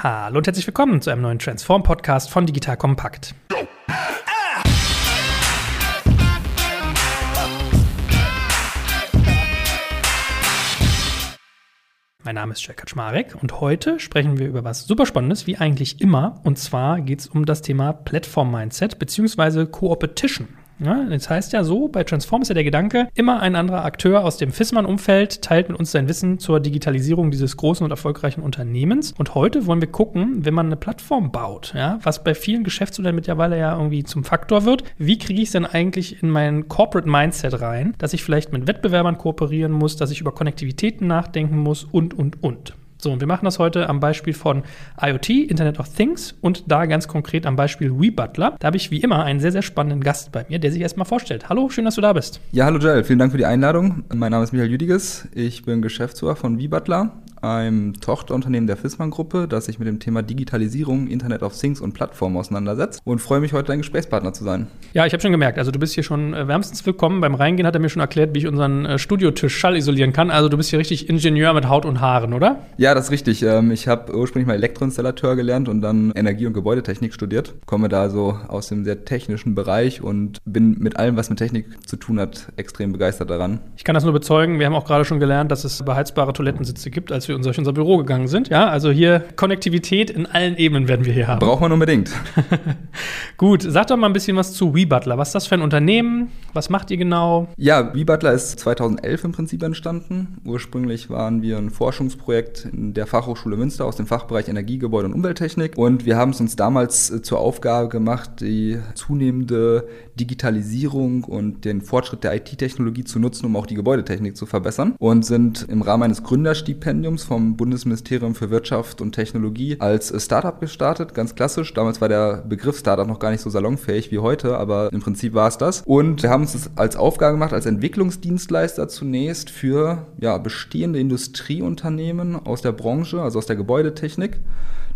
Hallo und herzlich willkommen zu einem neuen Transform-Podcast von Digital Kompakt. Mein Name ist Jack Kaczmarek und heute sprechen wir über was super Spannendes, wie eigentlich immer. Und zwar geht es um das Thema Plattform-Mindset bzw. Co-Opetition. Ja, das heißt ja so, bei Transform ist ja der Gedanke, immer ein anderer Akteur aus dem FISMAN-Umfeld teilt mit uns sein Wissen zur Digitalisierung dieses großen und erfolgreichen Unternehmens. Und heute wollen wir gucken, wenn man eine Plattform baut, ja, was bei vielen Geschäftsmodellen mittlerweile ja irgendwie zum Faktor wird, wie kriege ich es denn eigentlich in mein Corporate Mindset rein, dass ich vielleicht mit Wettbewerbern kooperieren muss, dass ich über Konnektivitäten nachdenken muss und, und, und. So, und wir machen das heute am Beispiel von IoT, Internet of Things und da ganz konkret am Beispiel WeButler. Da habe ich wie immer einen sehr, sehr spannenden Gast bei mir, der sich erstmal vorstellt. Hallo, schön, dass du da bist. Ja, hallo Joel, vielen Dank für die Einladung. Mein Name ist Michael Jüdiges, ich bin Geschäftsführer von WeButler einem Tochterunternehmen der Fissmann-Gruppe, das sich mit dem Thema Digitalisierung, Internet of Things und Plattformen auseinandersetzt und freue mich, heute dein Gesprächspartner zu sein. Ja, ich habe schon gemerkt, also du bist hier schon äh, wärmstens willkommen. Beim Reingehen hat er mir schon erklärt, wie ich unseren äh, Studiotisch schallisolieren kann. Also du bist hier richtig Ingenieur mit Haut und Haaren, oder? Ja, das ist richtig. Ähm, ich habe ursprünglich mal Elektroinstallateur gelernt und dann Energie- und Gebäudetechnik studiert. Komme da so aus dem sehr technischen Bereich und bin mit allem, was mit Technik zu tun hat, extrem begeistert daran. Ich kann das nur bezeugen. Wir haben auch gerade schon gelernt, dass es beheizbare Toilettensitze gibt, als wir durch unser Büro gegangen sind. Ja, also hier Konnektivität in allen Ebenen werden wir hier haben. Braucht man unbedingt. Gut, sag doch mal ein bisschen was zu WeButler. Was ist das für ein Unternehmen? Was macht ihr genau? Ja, WeButler ist 2011 im Prinzip entstanden. Ursprünglich waren wir ein Forschungsprojekt in der Fachhochschule Münster aus dem Fachbereich Energie, Gebäude und Umwelttechnik. Und wir haben es uns damals äh, zur Aufgabe gemacht, die zunehmende Digitalisierung und den Fortschritt der IT-Technologie zu nutzen, um auch die Gebäudetechnik zu verbessern. Und sind im Rahmen eines Gründerstipendiums vom Bundesministerium für Wirtschaft und Technologie als Startup gestartet, ganz klassisch. Damals war der Begriff Startup noch gar nicht so salonfähig wie heute, aber im Prinzip war es das. Und wir haben das als Aufgabe gemacht, als Entwicklungsdienstleister zunächst für ja, bestehende Industrieunternehmen aus der Branche, also aus der Gebäudetechnik,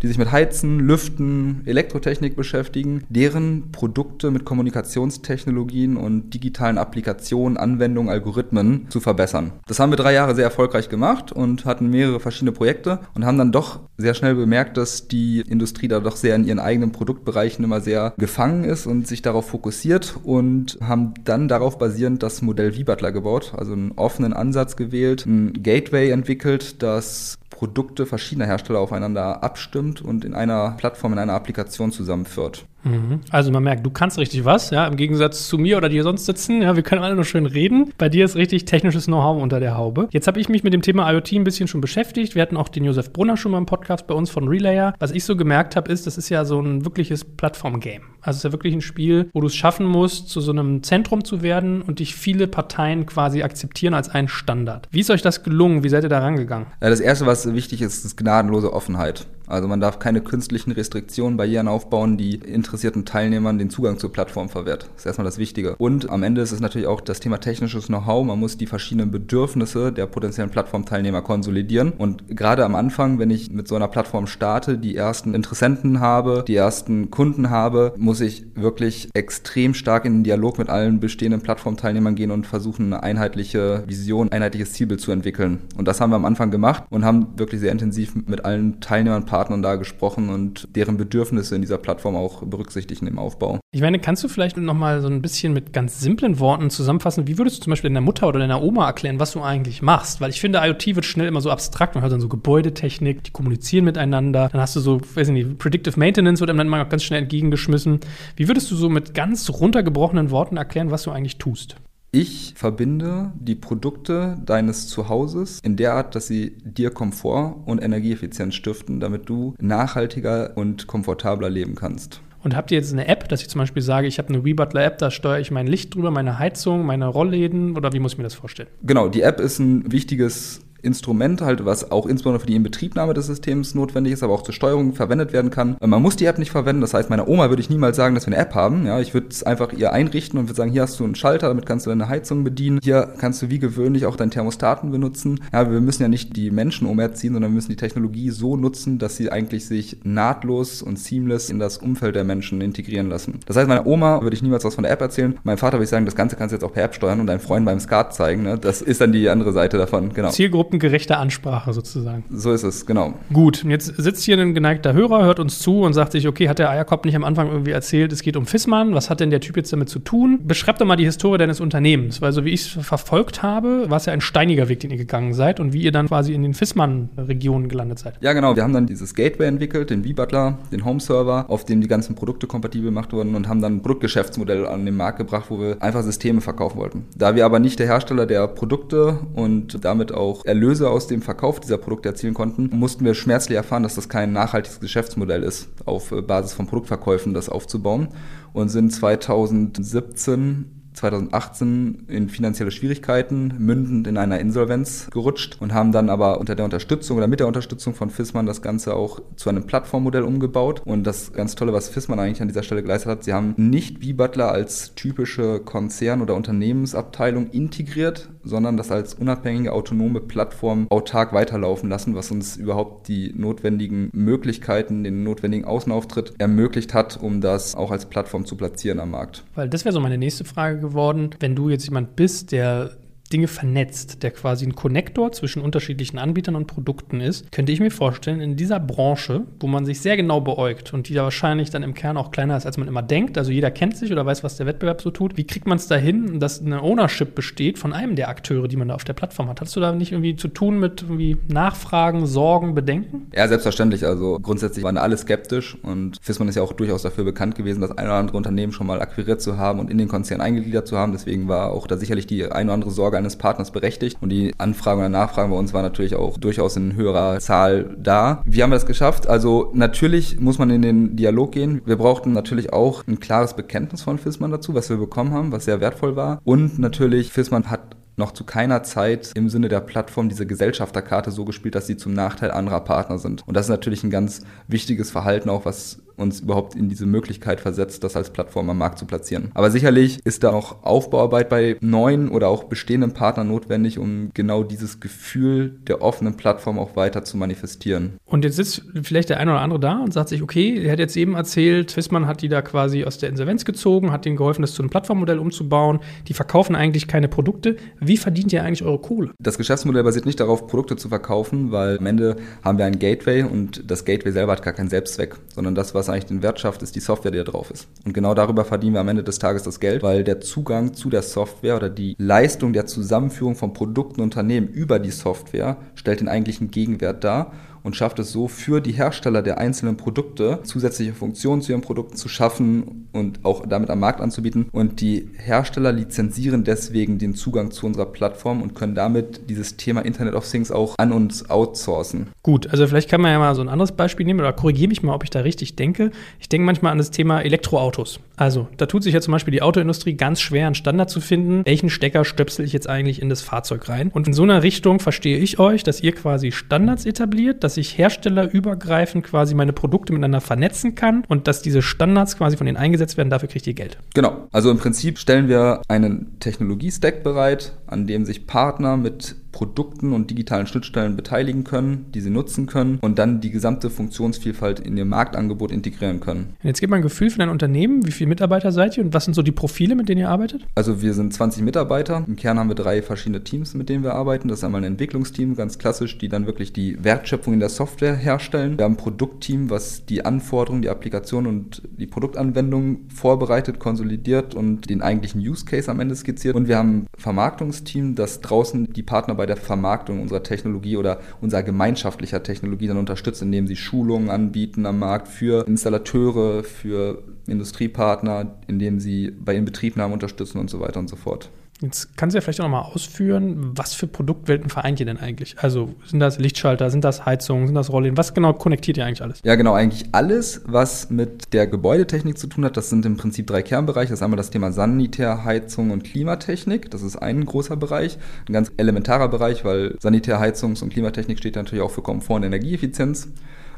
die sich mit Heizen, Lüften, Elektrotechnik beschäftigen, deren Produkte mit Kommunikationstechnologien und digitalen Applikationen, Anwendungen, Algorithmen zu verbessern. Das haben wir drei Jahre sehr erfolgreich gemacht und hatten mehrere verschiedene Projekte und haben dann doch sehr schnell bemerkt, dass die Industrie da doch sehr in ihren eigenen Produktbereichen immer sehr gefangen ist und sich darauf fokussiert und haben dann darauf basierend das Modell V-Butler gebaut, also einen offenen Ansatz gewählt, ein Gateway entwickelt, das Produkte verschiedener Hersteller aufeinander abstimmt und in einer Plattform, in einer Applikation zusammenführt. Mhm. Also man merkt, du kannst richtig was, ja, im Gegensatz zu mir oder hier sonst sitzen. Ja, wir können alle nur schön reden. Bei dir ist richtig technisches Know-how unter der Haube. Jetzt habe ich mich mit dem Thema IoT ein bisschen schon beschäftigt. Wir hatten auch den Josef Brunner schon mal im Podcast bei uns von Relayer. Was ich so gemerkt habe, ist, das ist ja so ein wirkliches Plattform-Game. Also es ist ja wirklich ein Spiel, wo du es schaffen musst, zu so einem Zentrum zu werden und dich viele Parteien quasi akzeptieren als einen Standard. Wie ist euch das gelungen? Wie seid ihr da rangegangen? Ja, das erste, was wichtig ist, ist gnadenlose Offenheit. Also man darf keine künstlichen Restriktionen, Barrieren aufbauen, die interessierten Teilnehmern den Zugang zur Plattform verwehrt. Das ist erstmal das Wichtige. Und am Ende ist es natürlich auch das Thema technisches Know-how. Man muss die verschiedenen Bedürfnisse der potenziellen Plattformteilnehmer konsolidieren. Und gerade am Anfang, wenn ich mit so einer Plattform starte, die ersten Interessenten habe, die ersten Kunden habe, muss ich wirklich extrem stark in den Dialog mit allen bestehenden Plattformteilnehmern gehen und versuchen, eine einheitliche Vision, ein einheitliches Zielbild zu entwickeln. Und das haben wir am Anfang gemacht und haben wirklich sehr intensiv mit allen Teilnehmern, Partnern da gesprochen und deren Bedürfnisse in dieser Plattform auch berücksichtigen im Aufbau. Ich meine, kannst du vielleicht noch mal so ein bisschen mit ganz simplen Worten zusammenfassen, wie würdest du zum Beispiel deiner Mutter oder deiner Oma erklären, was du eigentlich machst? Weil ich finde, IoT wird schnell immer so abstrakt. Man hört dann so Gebäudetechnik, die kommunizieren miteinander. Dann hast du so, weiß ich nicht, Predictive Maintenance wird einem dann mal ganz schnell entgegengeschmissen. Wie würdest du so mit ganz runtergebrochenen Worten erklären, was du eigentlich tust? Ich verbinde die Produkte deines Zuhauses in der Art, dass sie dir Komfort und Energieeffizienz stiften, damit du nachhaltiger und komfortabler leben kannst. Und habt ihr jetzt eine App, dass ich zum Beispiel sage, ich habe eine WeButler-App, da steuere ich mein Licht drüber, meine Heizung, meine Rollläden oder wie muss ich mir das vorstellen? Genau, die App ist ein wichtiges Instrument halt, was auch insbesondere für die Inbetriebnahme des Systems notwendig ist, aber auch zur Steuerung verwendet werden kann. Man muss die App nicht verwenden, das heißt, meiner Oma würde ich niemals sagen, dass wir eine App haben. Ja, ich würde es einfach ihr einrichten und würde sagen, hier hast du einen Schalter, damit kannst du deine Heizung bedienen. Hier kannst du wie gewöhnlich auch deinen Thermostaten benutzen. Ja, wir müssen ja nicht die Menschen umerziehen, sondern wir müssen die Technologie so nutzen, dass sie eigentlich sich nahtlos und seamless in das Umfeld der Menschen integrieren lassen. Das heißt, meiner Oma würde ich niemals was von der App erzählen. Meinem Vater würde ich sagen, das Ganze kannst du jetzt auch per App steuern und deinen Freunden beim Skat zeigen. Ne? Das ist dann die andere Seite davon, genau. Zielgruppen zielgruppengerechte Ansprache sozusagen. So ist es, genau. Gut, und jetzt sitzt hier ein geneigter Hörer, hört uns zu und sagt sich, okay, hat der Eierkopf nicht am Anfang irgendwie erzählt, es geht um Fissmann, was hat denn der Typ jetzt damit zu tun? Beschreib doch mal die Historie deines Unternehmens, weil so wie ich es verfolgt habe, war es ja ein steiniger Weg, den ihr gegangen seid und wie ihr dann quasi in den Fissmann-Regionen gelandet seid. Ja, genau. Wir haben dann dieses Gateway entwickelt, den V-Butler, den Home-Server, auf dem die ganzen Produkte kompatibel gemacht wurden und haben dann ein Produktgeschäftsmodell an den Markt gebracht, wo wir einfach Systeme verkaufen wollten. Da wir aber nicht der Hersteller der Produkte und damit auch Erlöse aus dem Verkauf dieser Produkte erzielen konnten, mussten wir schmerzlich erfahren, dass das kein nachhaltiges Geschäftsmodell ist, auf Basis von Produktverkäufen das aufzubauen und sind 2017 2018 in finanzielle Schwierigkeiten, mündend in einer Insolvenz gerutscht und haben dann aber unter der Unterstützung oder mit der Unterstützung von Fissmann das Ganze auch zu einem Plattformmodell umgebaut. Und das ganz Tolle, was Fissmann eigentlich an dieser Stelle geleistet hat, sie haben nicht wie Butler als typische Konzern- oder Unternehmensabteilung integriert, sondern das als unabhängige autonome Plattform autark weiterlaufen lassen, was uns überhaupt die notwendigen Möglichkeiten, den notwendigen Außenauftritt ermöglicht hat, um das auch als Plattform zu platzieren am Markt. Weil das wäre so meine nächste Frage geworden. Wenn du jetzt jemand bist, der Dinge vernetzt, der quasi ein Konnektor zwischen unterschiedlichen Anbietern und Produkten ist, könnte ich mir vorstellen, in dieser Branche, wo man sich sehr genau beäugt und die da wahrscheinlich dann im Kern auch kleiner ist, als man immer denkt, also jeder kennt sich oder weiß, was der Wettbewerb so tut, wie kriegt man es dahin, dass eine Ownership besteht von einem der Akteure, die man da auf der Plattform hat? Hast du da nicht irgendwie zu tun mit irgendwie Nachfragen, Sorgen, Bedenken? Ja, selbstverständlich. Also grundsätzlich waren alle skeptisch und Fissmann ist ja auch durchaus dafür bekannt gewesen, das ein oder andere Unternehmen schon mal akquiriert zu haben und in den Konzern eingegliedert zu haben. Deswegen war auch da sicherlich die ein oder andere Sorge eines Partners berechtigt. Und die Anfragen oder Nachfragen bei uns waren natürlich auch durchaus in höherer Zahl da. Wie haben wir das geschafft? Also natürlich muss man in den Dialog gehen. Wir brauchten natürlich auch ein klares Bekenntnis von Fissmann dazu, was wir bekommen haben, was sehr wertvoll war. Und natürlich, Fissmann hat noch zu keiner Zeit im Sinne der Plattform diese Gesellschafterkarte so gespielt, dass sie zum Nachteil anderer Partner sind. Und das ist natürlich ein ganz wichtiges Verhalten auch, was uns überhaupt in diese Möglichkeit versetzt, das als Plattform am Markt zu platzieren. Aber sicherlich ist da auch Aufbauarbeit bei neuen oder auch bestehenden Partnern notwendig, um genau dieses Gefühl der offenen Plattform auch weiter zu manifestieren. Und jetzt sitzt vielleicht der eine oder andere da und sagt sich, okay, er hat jetzt eben erzählt, Fissmann hat die da quasi aus der Insolvenz gezogen, hat ihnen geholfen, das zu einem Plattformmodell umzubauen. Die verkaufen eigentlich keine Produkte. Wie verdient ihr eigentlich eure Kohle? Das Geschäftsmodell basiert nicht darauf, Produkte zu verkaufen, weil am Ende haben wir ein Gateway und das Gateway selber hat gar keinen Selbstzweck, sondern das, was was eigentlich den Wert schafft, ist die Software, die da drauf ist. Und genau darüber verdienen wir am Ende des Tages das Geld, weil der Zugang zu der Software oder die Leistung der Zusammenführung von Produkten und Unternehmen über die Software stellt den eigentlichen Gegenwert dar und schafft es so für die Hersteller der einzelnen Produkte zusätzliche Funktionen zu ihren Produkten zu schaffen und auch damit am Markt anzubieten. Und die Hersteller lizenzieren deswegen den Zugang zu unserer Plattform und können damit dieses Thema Internet of Things auch an uns outsourcen. Gut, also vielleicht kann man ja mal so ein anderes Beispiel nehmen oder korrigiere mich mal, ob ich da richtig denke. Ich denke manchmal an das Thema Elektroautos. Also da tut sich ja zum Beispiel die Autoindustrie ganz schwer, einen Standard zu finden, welchen Stecker stöpsel ich jetzt eigentlich in das Fahrzeug rein. Und in so einer Richtung verstehe ich euch, dass ihr quasi Standards etabliert, dass dass ich herstellerübergreifend quasi meine Produkte miteinander vernetzen kann und dass diese Standards quasi von denen eingesetzt werden, dafür kriegt ihr Geld. Genau. Also im Prinzip stellen wir einen Technologie-Stack bereit, an dem sich Partner mit Produkten und digitalen Schnittstellen beteiligen können, die sie nutzen können und dann die gesamte Funktionsvielfalt in ihr Marktangebot integrieren können. Jetzt gib mal ein Gefühl für dein Unternehmen. Wie viele Mitarbeiter seid ihr und was sind so die Profile, mit denen ihr arbeitet? Also wir sind 20 Mitarbeiter. Im Kern haben wir drei verschiedene Teams, mit denen wir arbeiten. Das ist einmal ein Entwicklungsteam, ganz klassisch, die dann wirklich die Wertschöpfung in der Software herstellen. Wir haben ein Produktteam, was die Anforderungen, die Applikation und die Produktanwendung vorbereitet, konsolidiert und den eigentlichen Use Case am Ende skizziert. Und wir haben ein Vermarktungsteam, das draußen die Partner bei bei der Vermarktung unserer Technologie oder unserer gemeinschaftlicher Technologie dann unterstützt, indem sie Schulungen anbieten am Markt für Installateure, für Industriepartner, indem sie bei Inbetriebnahmen unterstützen und so weiter und so fort. Jetzt kannst du ja vielleicht auch nochmal ausführen, was für Produktwelten vereint ihr denn eigentlich? Also sind das Lichtschalter, sind das Heizungen, sind das Rollläden? Was genau konnektiert ihr eigentlich alles? Ja, genau, eigentlich alles, was mit der Gebäudetechnik zu tun hat. Das sind im Prinzip drei Kernbereiche. Das ist einmal das Thema Sanitär, Heizung und Klimatechnik. Das ist ein großer Bereich, ein ganz elementarer Bereich, weil Sanitär, Heizungs- und Klimatechnik steht natürlich auch für Komfort und Energieeffizienz.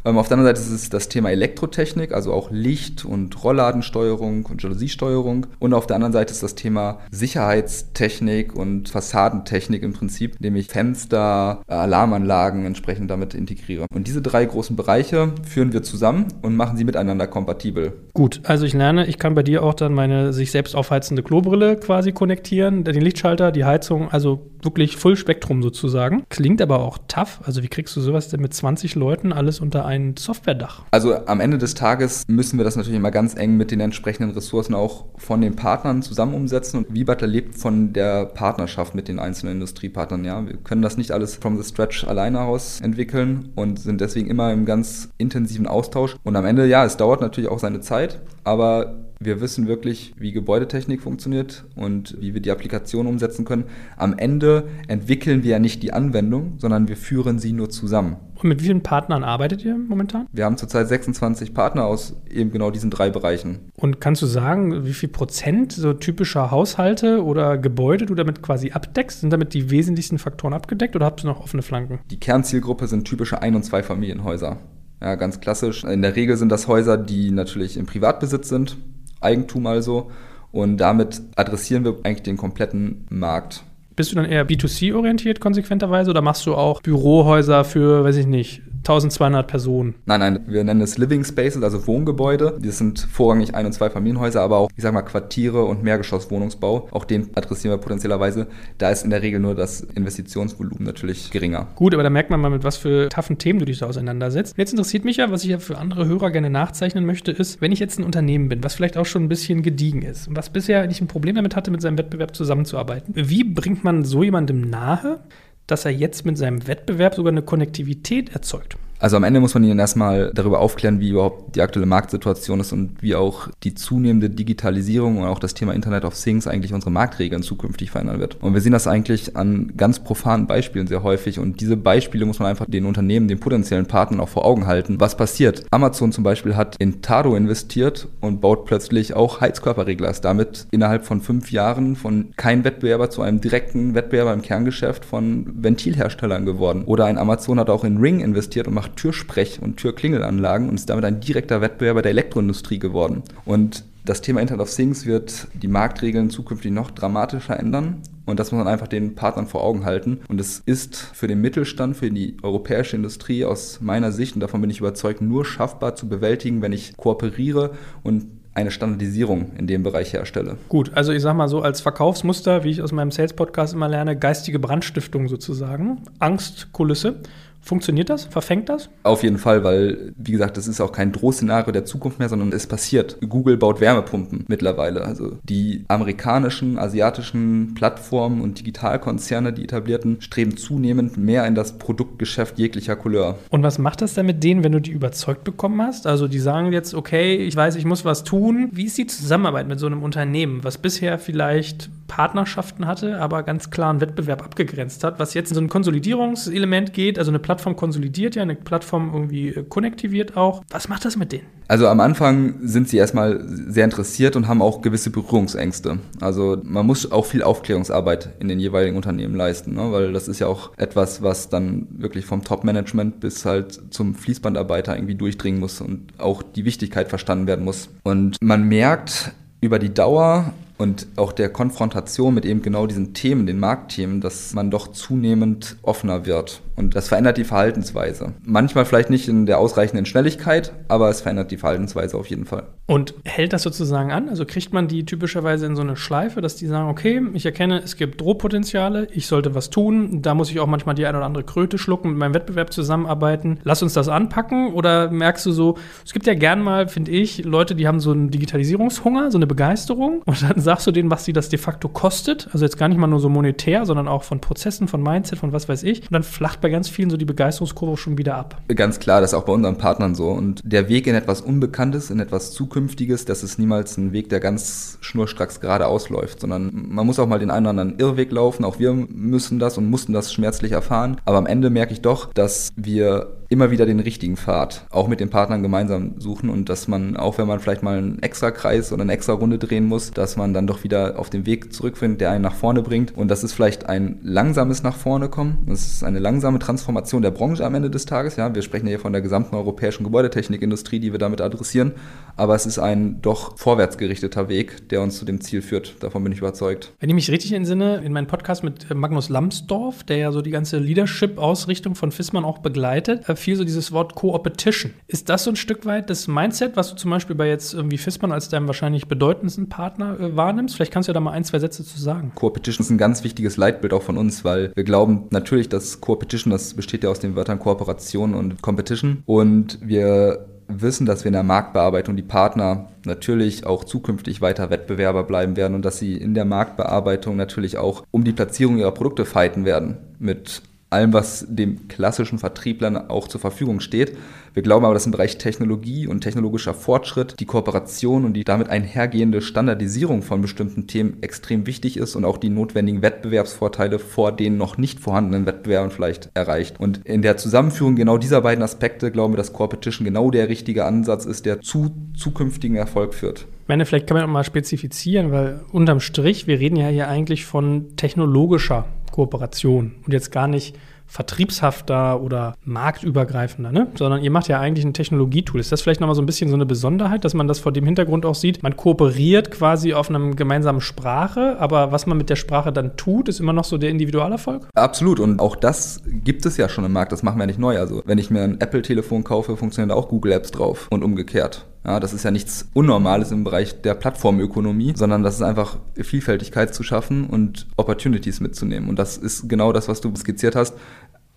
Ähm, auf der anderen Seite ist es das Thema Elektrotechnik, also auch Licht- und Rollladensteuerung und Jalousiesteuerung. Und auf der anderen Seite ist das Thema Sicherheitstechnik und Fassadentechnik im Prinzip, indem ich Fenster, äh, Alarmanlagen entsprechend damit integriere. Und diese drei großen Bereiche führen wir zusammen und machen sie miteinander kompatibel. Gut, also ich lerne, ich kann bei dir auch dann meine sich selbst aufheizende Klobrille quasi konnektieren, den Lichtschalter, die Heizung, also wirklich Full-Spektrum sozusagen. Klingt aber auch tough. Also wie kriegst du sowas denn mit 20 Leuten alles unter ein Softwaredach? Also am Ende des Tages müssen wir das natürlich immer ganz eng mit den entsprechenden Ressourcen auch von den Partnern zusammen umsetzen. Und Vibater lebt von der Partnerschaft mit den einzelnen Industriepartnern. Ja, wir können das nicht alles from the stretch alleine aus entwickeln und sind deswegen immer im ganz intensiven Austausch. Und am Ende, ja, es dauert natürlich auch seine Zeit, aber wir wissen wirklich, wie Gebäudetechnik funktioniert und wie wir die Applikation umsetzen können. Am Ende entwickeln wir ja nicht die Anwendung, sondern wir führen sie nur zusammen. Und mit wie vielen Partnern arbeitet ihr momentan? Wir haben zurzeit 26 Partner aus eben genau diesen drei Bereichen. Und kannst du sagen, wie viel Prozent so typischer Haushalte oder Gebäude du damit quasi abdeckst? Sind damit die wesentlichsten Faktoren abgedeckt oder habt ihr noch offene Flanken? Die Kernzielgruppe sind typische Ein- und Zweifamilienhäuser. Ja, ganz klassisch. In der Regel sind das Häuser, die natürlich im Privatbesitz sind, Eigentum also. Und damit adressieren wir eigentlich den kompletten Markt. Bist du dann eher B2C-orientiert konsequenterweise oder machst du auch Bürohäuser für, weiß ich nicht, 1200 Personen. Nein, nein, wir nennen es Living Spaces, also Wohngebäude. Das sind vorrangig Ein- und Zweifamilienhäuser, aber auch, ich sag mal, Quartiere und Mehrgeschosswohnungsbau. Auch den adressieren wir potenziellerweise. Da ist in der Regel nur das Investitionsvolumen natürlich geringer. Gut, aber da merkt man mal, mit was für taffen Themen du dich da auseinandersetzt. Jetzt interessiert mich ja, was ich ja für andere Hörer gerne nachzeichnen möchte, ist, wenn ich jetzt ein Unternehmen bin, was vielleicht auch schon ein bisschen gediegen ist und was bisher nicht ein Problem damit hatte, mit seinem Wettbewerb zusammenzuarbeiten. Wie bringt man so jemandem nahe, dass er jetzt mit seinem Wettbewerb sogar eine Konnektivität erzeugt. Also am Ende muss man ihnen erstmal darüber aufklären, wie überhaupt die aktuelle Marktsituation ist und wie auch die zunehmende Digitalisierung und auch das Thema Internet of Things eigentlich unsere Marktregeln zukünftig verändern wird. Und wir sehen das eigentlich an ganz profanen Beispielen sehr häufig und diese Beispiele muss man einfach den Unternehmen, den potenziellen Partnern auch vor Augen halten. Was passiert? Amazon zum Beispiel hat in Tado investiert und baut plötzlich auch Heizkörperregler. Ist damit innerhalb von fünf Jahren von kein Wettbewerber zu einem direkten Wettbewerber im Kerngeschäft von Ventilherstellern geworden. Oder ein Amazon hat auch in Ring investiert und macht Türsprech- und Türklingelanlagen und ist damit ein direkter Wettbewerber der Elektroindustrie geworden. Und das Thema Internet of Things wird die Marktregeln zukünftig noch dramatischer ändern. Und das muss man einfach den Partnern vor Augen halten. Und es ist für den Mittelstand, für die europäische Industrie aus meiner Sicht, und davon bin ich überzeugt, nur schaffbar zu bewältigen, wenn ich kooperiere und eine Standardisierung in dem Bereich herstelle. Gut, also ich sage mal so als Verkaufsmuster, wie ich aus meinem Sales-Podcast immer lerne, geistige Brandstiftung sozusagen, Angstkulisse. Funktioniert das? Verfängt das? Auf jeden Fall, weil, wie gesagt, das ist auch kein Drohszenario der Zukunft mehr, sondern es passiert. Google baut Wärmepumpen mittlerweile. Also die amerikanischen, asiatischen Plattformen und Digitalkonzerne, die etablierten, streben zunehmend mehr in das Produktgeschäft jeglicher Couleur. Und was macht das denn mit denen, wenn du die überzeugt bekommen hast? Also die sagen jetzt, okay, ich weiß, ich muss was tun. Wie ist die Zusammenarbeit mit so einem Unternehmen, was bisher vielleicht Partnerschaften hatte, aber ganz klar einen Wettbewerb abgegrenzt hat, was jetzt in so ein Konsolidierungselement geht, also eine Plattform konsolidiert ja, eine Plattform irgendwie äh, konnektiviert auch. Was macht das mit denen? Also am Anfang sind sie erstmal sehr interessiert und haben auch gewisse Berührungsängste. Also man muss auch viel Aufklärungsarbeit in den jeweiligen Unternehmen leisten, ne? weil das ist ja auch etwas, was dann wirklich vom Top-Management bis halt zum Fließbandarbeiter irgendwie durchdringen muss und auch die Wichtigkeit verstanden werden muss. Und man merkt über die Dauer und auch der Konfrontation mit eben genau diesen Themen, den Marktthemen, dass man doch zunehmend offener wird. Und das verändert die Verhaltensweise. Manchmal vielleicht nicht in der ausreichenden Schnelligkeit, aber es verändert die Verhaltensweise auf jeden Fall. Und hält das sozusagen an? Also kriegt man die typischerweise in so eine Schleife, dass die sagen, okay, ich erkenne, es gibt Drohpotenziale, ich sollte was tun, da muss ich auch manchmal die eine oder andere Kröte schlucken, mit meinem Wettbewerb zusammenarbeiten. Lass uns das anpacken oder merkst du so, es gibt ja gern mal, finde ich, Leute, die haben so einen Digitalisierungshunger, so eine Begeisterung und dann sagst du denen, was sie das de facto kostet. Also jetzt gar nicht mal nur so monetär, sondern auch von Prozessen, von Mindset, von was weiß ich. Und dann flacht bei ganz vielen so die Begeisterungskurve schon wieder ab. Ganz klar, das ist auch bei unseren Partnern so. Und der Weg in etwas Unbekanntes, in etwas Zukünftiges, das ist niemals ein Weg, der ganz schnurstracks geradeaus läuft, sondern man muss auch mal den einen oder anderen Irrweg laufen. Auch wir müssen das und mussten das schmerzlich erfahren. Aber am Ende merke ich doch, dass wir immer wieder den richtigen Pfad auch mit den Partnern gemeinsam suchen und dass man, auch wenn man vielleicht mal einen extra Kreis oder eine extra Runde drehen muss, dass man dann doch wieder auf den Weg zurückfindet, der einen nach vorne bringt. Und das ist vielleicht ein langsames nach vorne kommen. Das ist eine langsame Transformation der Branche am Ende des Tages. Ja, wir sprechen ja hier von der gesamten europäischen Gebäudetechnikindustrie, die wir damit adressieren. Aber es ist ein doch vorwärtsgerichteter Weg, der uns zu dem Ziel führt. Davon bin ich überzeugt. Wenn ich mich richtig entsinne, in meinem Podcast mit Magnus Lambsdorff, der ja so die ganze Leadership-Ausrichtung von FISMAN auch begleitet, viel so dieses Wort Co-Opetition. Ist das so ein Stück weit das Mindset, was du zum Beispiel bei jetzt irgendwie FISMAN als deinem wahrscheinlich bedeutendsten Partner äh, wahrnimmst? Vielleicht kannst du ja da mal ein, zwei Sätze zu sagen. Core Petition ist ein ganz wichtiges Leitbild auch von uns, weil wir glauben natürlich, dass Core Petition, das besteht ja aus den Wörtern Kooperation und Competition und wir wissen, dass wir in der Marktbearbeitung die Partner natürlich auch zukünftig weiter Wettbewerber bleiben werden und dass sie in der Marktbearbeitung natürlich auch um die Platzierung ihrer Produkte fighten werden mit allem, was dem klassischen Vertrieblern auch zur Verfügung steht. Wir glauben aber, dass im Bereich Technologie und technologischer Fortschritt die Kooperation und die damit einhergehende Standardisierung von bestimmten Themen extrem wichtig ist und auch die notwendigen Wettbewerbsvorteile vor den noch nicht vorhandenen Wettbewerben vielleicht erreicht. Und in der Zusammenführung genau dieser beiden Aspekte glauben wir, dass Competition genau der richtige Ansatz ist, der zu zukünftigen Erfolg führt. Ich meine, vielleicht kann man auch mal spezifizieren, weil unterm Strich, wir reden ja hier eigentlich von technologischer Kooperation und jetzt gar nicht vertriebshafter oder marktübergreifender, ne? sondern ihr macht ja eigentlich ein Technologietool. Ist das vielleicht nochmal so ein bisschen so eine Besonderheit, dass man das vor dem Hintergrund auch sieht? Man kooperiert quasi auf einem gemeinsamen Sprache, aber was man mit der Sprache dann tut, ist immer noch so der Individualerfolg? Absolut und auch das gibt es ja schon im Markt, das machen wir nicht neu. Also wenn ich mir ein Apple-Telefon kaufe, funktionieren auch Google Apps drauf und umgekehrt. Ja, das ist ja nichts Unnormales im Bereich der Plattformökonomie, sondern das ist einfach Vielfältigkeit zu schaffen und Opportunities mitzunehmen. Und das ist genau das, was du skizziert hast.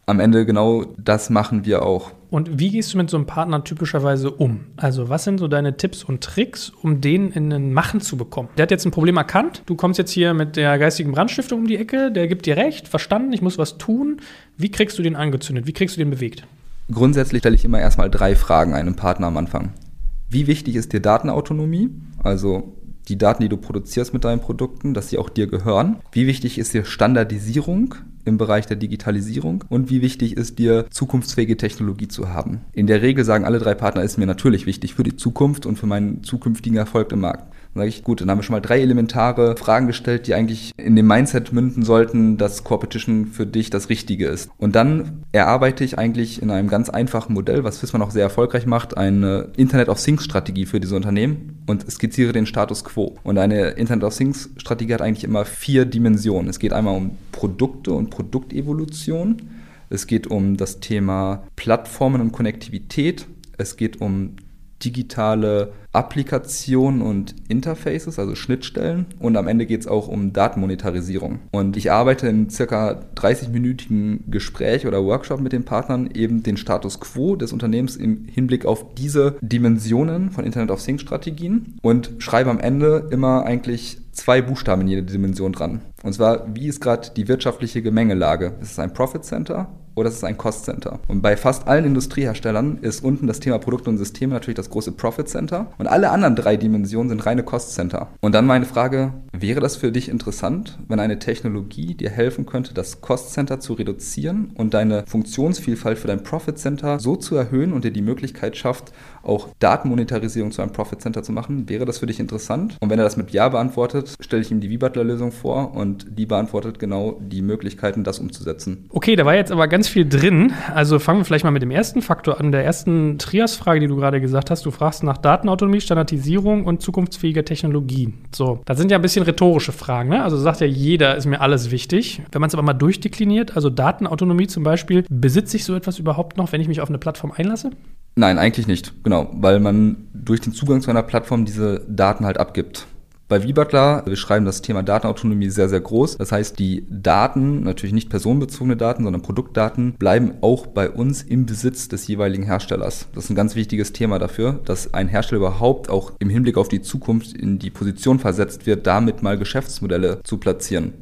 Am Ende genau das machen wir auch. Und wie gehst du mit so einem Partner typischerweise um? Also, was sind so deine Tipps und Tricks, um den in ein Machen zu bekommen? Der hat jetzt ein Problem erkannt. Du kommst jetzt hier mit der geistigen Brandstiftung um die Ecke. Der gibt dir recht, verstanden, ich muss was tun. Wie kriegst du den angezündet? Wie kriegst du den bewegt? Grundsätzlich stelle ich immer erstmal drei Fragen einem Partner am Anfang. Wie wichtig ist dir Datenautonomie? Also die Daten, die du produzierst mit deinen Produkten, dass sie auch dir gehören. Wie wichtig ist dir Standardisierung im Bereich der Digitalisierung? Und wie wichtig ist dir zukunftsfähige Technologie zu haben? In der Regel sagen alle drei Partner, ist mir natürlich wichtig für die Zukunft und für meinen zukünftigen Erfolg im Markt. Dann sage ich, gut, dann haben wir schon mal drei elementare Fragen gestellt, die eigentlich in dem Mindset münden sollten, dass Competition für dich das Richtige ist. Und dann erarbeite ich eigentlich in einem ganz einfachen Modell, was FISMA auch sehr erfolgreich macht, eine Internet of Things Strategie für diese Unternehmen und skizziere den Status quo. Und eine Internet of Things Strategie hat eigentlich immer vier Dimensionen. Es geht einmal um Produkte und Produktevolution. Es geht um das Thema Plattformen und Konnektivität. Es geht um digitale Applikationen und Interfaces, also Schnittstellen. Und am Ende geht es auch um Datenmonetarisierung. Und ich arbeite in circa 30-minütigen Gespräch oder Workshop mit den Partnern eben den Status quo des Unternehmens im Hinblick auf diese Dimensionen von Internet of Things Strategien und schreibe am Ende immer eigentlich zwei Buchstaben in jede Dimension dran. Und zwar, wie ist gerade die wirtschaftliche Gemengelage? Ist es ein Profit Center oder ist es ein Cost Center? Und bei fast allen Industrieherstellern ist unten das Thema Produkte und Systeme natürlich das große Profit Center. Und alle anderen drei Dimensionen sind reine Cost Center. Und dann meine Frage, wäre das für dich interessant, wenn eine Technologie dir helfen könnte, das Cost Center zu reduzieren und deine Funktionsvielfalt für dein Profit Center so zu erhöhen und dir die Möglichkeit schafft, auch Datenmonetarisierung zu einem Profit Center zu machen? Wäre das für dich interessant? Und wenn er das mit Ja beantwortet, stelle ich ihm die V-Butler-Lösung vor und die beantwortet genau die Möglichkeiten, das umzusetzen. Okay, da war jetzt aber ganz viel drin. Also fangen wir vielleicht mal mit dem ersten Faktor an, der ersten Trias-Frage, die du gerade gesagt hast. Du fragst nach Datenautonomie, Standardisierung und zukunftsfähiger Technologie. So, das sind ja ein bisschen rhetorische Fragen. Ne? Also sagt ja jeder, ist mir alles wichtig. Wenn man es aber mal durchdekliniert, also Datenautonomie zum Beispiel, besitze ich so etwas überhaupt noch, wenn ich mich auf eine Plattform einlasse? Nein, eigentlich nicht. Genau, weil man durch den Zugang zu einer Plattform diese Daten halt abgibt. Bei VButler, wir schreiben das Thema Datenautonomie sehr, sehr groß. Das heißt, die Daten, natürlich nicht personenbezogene Daten, sondern Produktdaten, bleiben auch bei uns im Besitz des jeweiligen Herstellers. Das ist ein ganz wichtiges Thema dafür, dass ein Hersteller überhaupt auch im Hinblick auf die Zukunft in die Position versetzt wird, damit mal Geschäftsmodelle zu platzieren.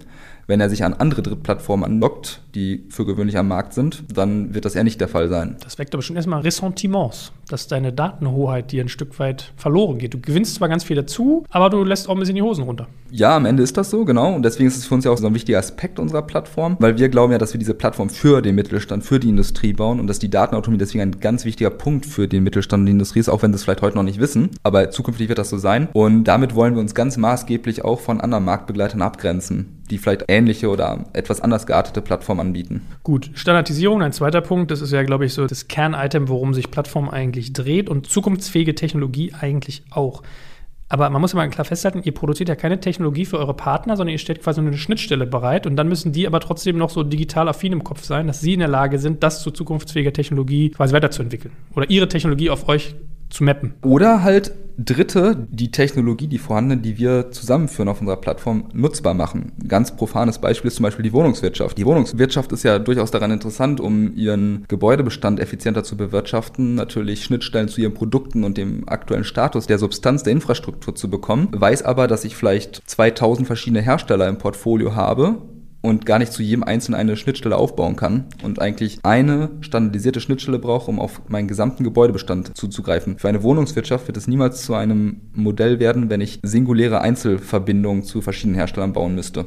Wenn er sich an andere Drittplattformen anlockt, die für gewöhnlich am Markt sind, dann wird das eher nicht der Fall sein. Das weckt aber schon erstmal Ressentiments, dass deine Datenhoheit dir ein Stück weit verloren geht. Du gewinnst zwar ganz viel dazu, aber du lässt auch ein bisschen die Hosen runter. Ja, am Ende ist das so, genau. Und deswegen ist es für uns ja auch so ein wichtiger Aspekt unserer Plattform, weil wir glauben ja, dass wir diese Plattform für den Mittelstand, für die Industrie bauen und dass die Datenautonomie deswegen ein ganz wichtiger Punkt für den Mittelstand und die Industrie ist, auch wenn sie es vielleicht heute noch nicht wissen. Aber zukünftig wird das so sein. Und damit wollen wir uns ganz maßgeblich auch von anderen Marktbegleitern abgrenzen die vielleicht ähnliche oder etwas anders geartete Plattformen anbieten. Gut, Standardisierung, ein zweiter Punkt, das ist ja, glaube ich, so das Kernitem, worum sich Plattform eigentlich dreht und zukunftsfähige Technologie eigentlich auch. Aber man muss ja mal klar festhalten, ihr produziert ja keine Technologie für eure Partner, sondern ihr stellt quasi nur eine Schnittstelle bereit und dann müssen die aber trotzdem noch so digital affin im Kopf sein, dass sie in der Lage sind, das zu zukunftsfähiger Technologie quasi weiterzuentwickeln oder ihre Technologie auf euch zu mappen. Oder halt Dritte, die Technologie, die vorhandene, die wir zusammenführen auf unserer Plattform, nutzbar machen. Ganz profanes Beispiel ist zum Beispiel die Wohnungswirtschaft. Die Wohnungswirtschaft ist ja durchaus daran interessant, um ihren Gebäudebestand effizienter zu bewirtschaften, natürlich Schnittstellen zu ihren Produkten und dem aktuellen Status der Substanz der Infrastruktur zu bekommen, weiß aber, dass ich vielleicht 2000 verschiedene Hersteller im Portfolio habe und gar nicht zu jedem Einzelnen eine Schnittstelle aufbauen kann und eigentlich eine standardisierte Schnittstelle brauche, um auf meinen gesamten Gebäudebestand zuzugreifen. Für eine Wohnungswirtschaft wird es niemals zu einem Modell werden, wenn ich singuläre Einzelverbindungen zu verschiedenen Herstellern bauen müsste.